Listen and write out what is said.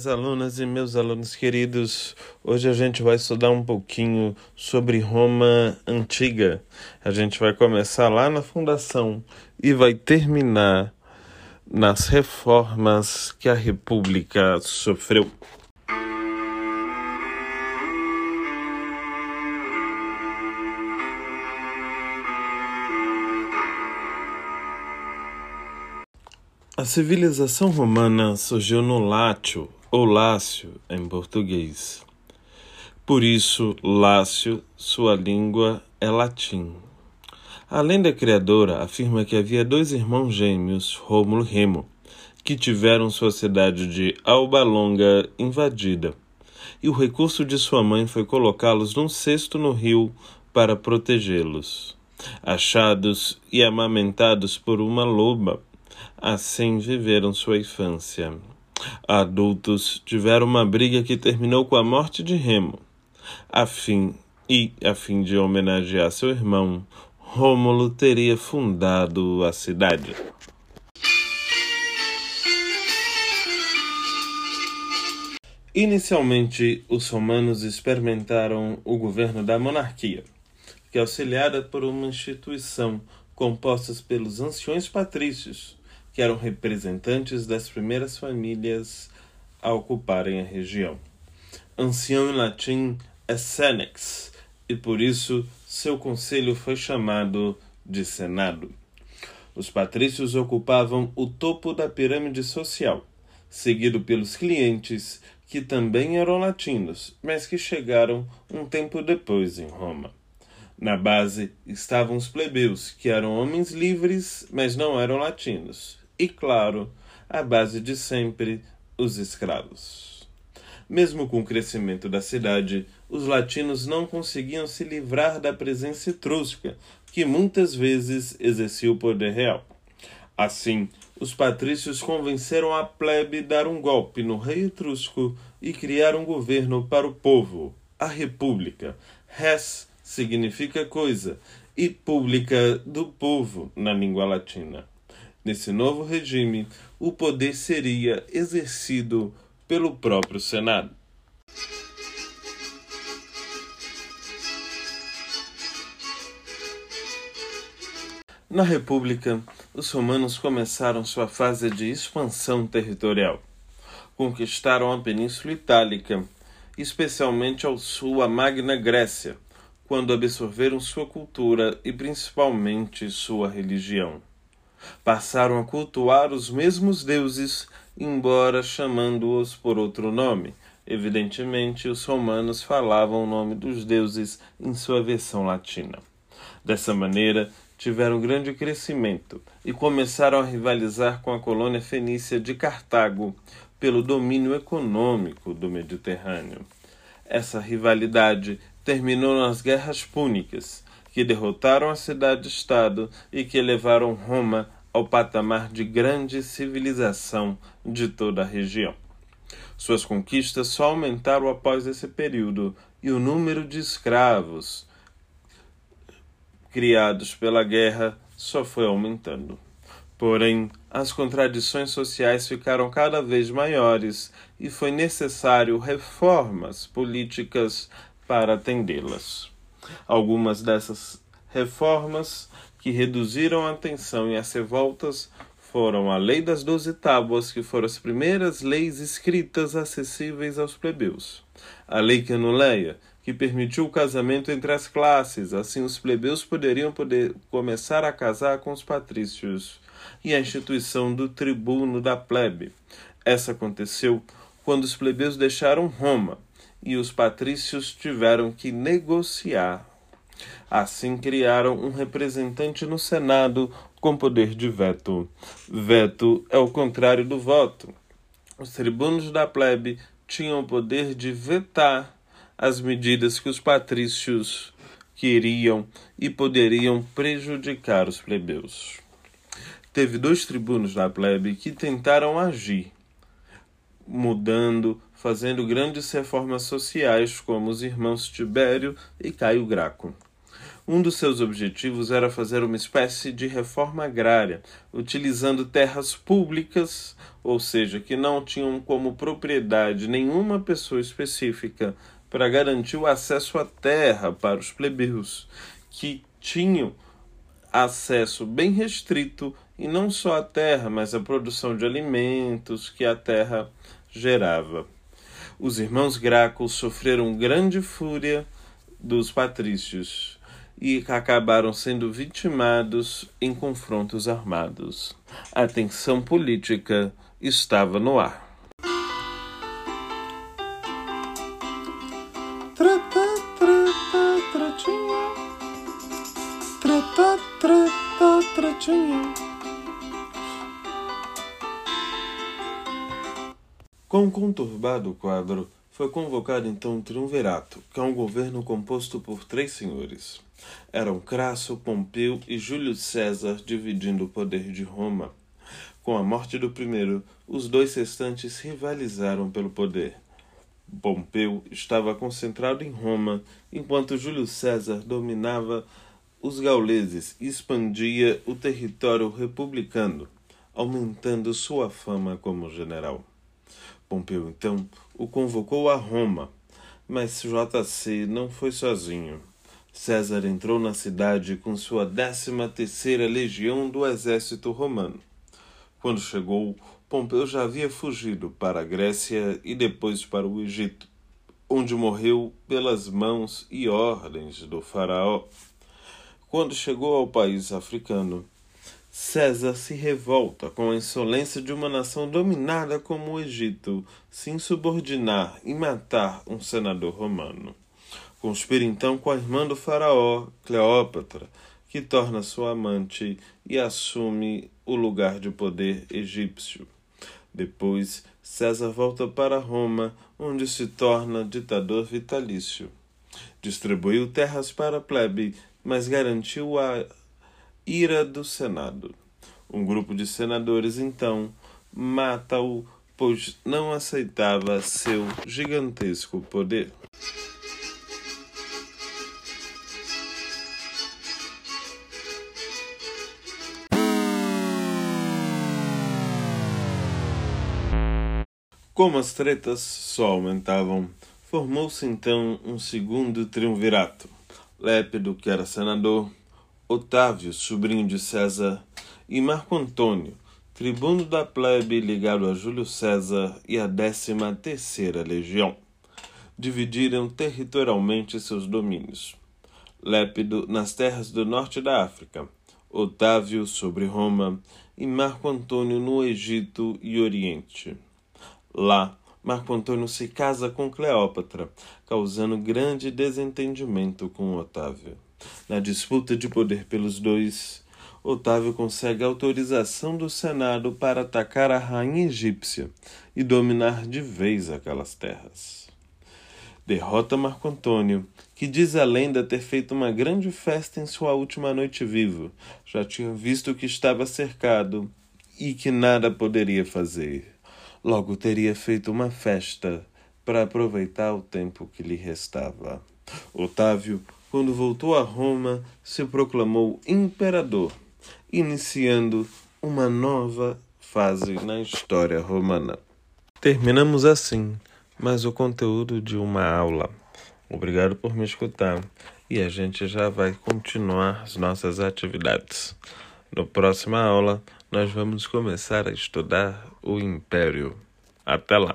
minhas alunas e meus alunos queridos. Hoje a gente vai estudar um pouquinho sobre Roma antiga. A gente vai começar lá na fundação e vai terminar nas reformas que a República sofreu. A civilização romana surgiu no Látio, ou Lácio em português. Por isso, Lácio, sua língua é latim. A lenda criadora afirma que havia dois irmãos gêmeos, Rômulo e Remo, que tiveram sua cidade de Alba Longa invadida, e o recurso de sua mãe foi colocá-los num cesto no rio para protegê-los. Achados e amamentados por uma loba, Assim viveram sua infância. Adultos tiveram uma briga que terminou com a morte de Remo. A fim e a fim de homenagear seu irmão, Rômulo teria fundado a cidade. Inicialmente, os romanos experimentaram o governo da monarquia, que é auxiliada por uma instituição composta pelos anciões patrícios, que eram representantes das primeiras famílias a ocuparem a região. Ancião em latim é senex, e por isso seu conselho foi chamado de Senado. Os patrícios ocupavam o topo da pirâmide social, seguido pelos clientes, que também eram latinos, mas que chegaram um tempo depois em Roma. Na base estavam os plebeus, que eram homens livres, mas não eram latinos, e, claro, a base de sempre, os escravos. Mesmo com o crescimento da cidade, os latinos não conseguiam se livrar da presença etrusca, que muitas vezes exercia o poder real. Assim, os patrícios convenceram a plebe dar um golpe no rei etrusco e criar um governo para o povo, a república. Res significa coisa e pública do povo na língua latina. Nesse novo regime, o poder seria exercido pelo próprio Senado. Na República, os romanos começaram sua fase de expansão territorial. Conquistaram a Península Itálica, especialmente ao sul a Magna Grécia, quando absorveram sua cultura e principalmente sua religião passaram a cultuar os mesmos deuses, embora chamando-os por outro nome. Evidentemente, os romanos falavam o nome dos deuses em sua versão latina. Dessa maneira, tiveram grande crescimento e começaram a rivalizar com a colônia fenícia de Cartago pelo domínio econômico do Mediterrâneo. Essa rivalidade terminou nas guerras púnicas, que derrotaram a cidade-estado e que levaram Roma ao patamar de grande civilização de toda a região. Suas conquistas só aumentaram após esse período e o número de escravos criados pela guerra só foi aumentando. Porém, as contradições sociais ficaram cada vez maiores e foi necessário reformas políticas para atendê-las. Algumas dessas reformas que reduziram a tensão e as revoltas foram a Lei das Doze Tábuas, que foram as primeiras leis escritas acessíveis aos plebeus, a Lei Canuleia, que permitiu o casamento entre as classes, assim os plebeus poderiam poder começar a casar com os patrícios, e a instituição do tribuno da plebe. Essa aconteceu quando os plebeus deixaram Roma e os patrícios tiveram que negociar. Assim criaram um representante no Senado com poder de veto. Veto é o contrário do voto. Os tribunos da plebe tinham o poder de vetar as medidas que os patrícios queriam e poderiam prejudicar os plebeus. Teve dois tribunos da plebe que tentaram agir, mudando fazendo grandes reformas sociais, como os irmãos Tibério e Caio Graco. Um dos seus objetivos era fazer uma espécie de reforma agrária, utilizando terras públicas, ou seja, que não tinham como propriedade nenhuma pessoa específica, para garantir o acesso à terra para os plebeus, que tinham acesso bem restrito e não só à terra, mas à produção de alimentos que a terra gerava. Os irmãos Gracos sofreram grande fúria dos patrícios e acabaram sendo vitimados em confrontos armados. A tensão política estava no ar. Com o conturbado quadro, foi convocado então um triunvirato, que é um governo composto por três senhores. Eram Crasso, Pompeu e Júlio César dividindo o poder de Roma. Com a morte do primeiro, os dois restantes rivalizaram pelo poder. Pompeu estava concentrado em Roma, enquanto Júlio César dominava os gauleses e expandia o território republicano, aumentando sua fama como general. Pompeu então o convocou a Roma, mas JC não foi sozinho. César entrou na cidade com sua décima terceira legião do exército romano. Quando chegou, Pompeu já havia fugido para a Grécia e depois para o Egito, onde morreu pelas mãos e ordens do faraó. Quando chegou ao país africano, César se revolta com a insolência de uma nação dominada como o Egito se insubordinar e matar um senador romano. Conspira então com a irmã do faraó, Cleópatra, que torna sua amante e assume o lugar de poder egípcio. Depois, César volta para Roma, onde se torna ditador vitalício. Distribuiu terras para a plebe, mas garantiu a ira do Senado. Um grupo de senadores, então, mata-o, pois não aceitava seu gigantesco poder. Como as tretas só aumentavam, formou-se então um segundo triunvirato. Lépido, que era senador, Otávio, sobrinho de César, e Marco Antônio, tribuno da plebe ligado a Júlio César e décima terceira legião. Dividiram territorialmente seus domínios. Lépido nas terras do norte da África, Otávio sobre Roma e Marco Antônio no Egito e Oriente. Lá, Marco Antônio se casa com Cleópatra, causando grande desentendimento com Otávio. Na disputa de poder pelos dois, Otávio consegue autorização do Senado para atacar a rainha egípcia e dominar de vez aquelas terras. Derrota Marco Antônio, que diz a lenda ter feito uma grande festa em sua última noite vivo, já tinha visto que estava cercado e que nada poderia fazer. Logo teria feito uma festa para aproveitar o tempo que lhe restava. Otávio quando voltou a Roma, se proclamou imperador, iniciando uma nova fase na história romana. Terminamos assim mais o conteúdo de uma aula. Obrigado por me escutar e a gente já vai continuar as nossas atividades. Na próxima aula, nós vamos começar a estudar o Império. Até lá!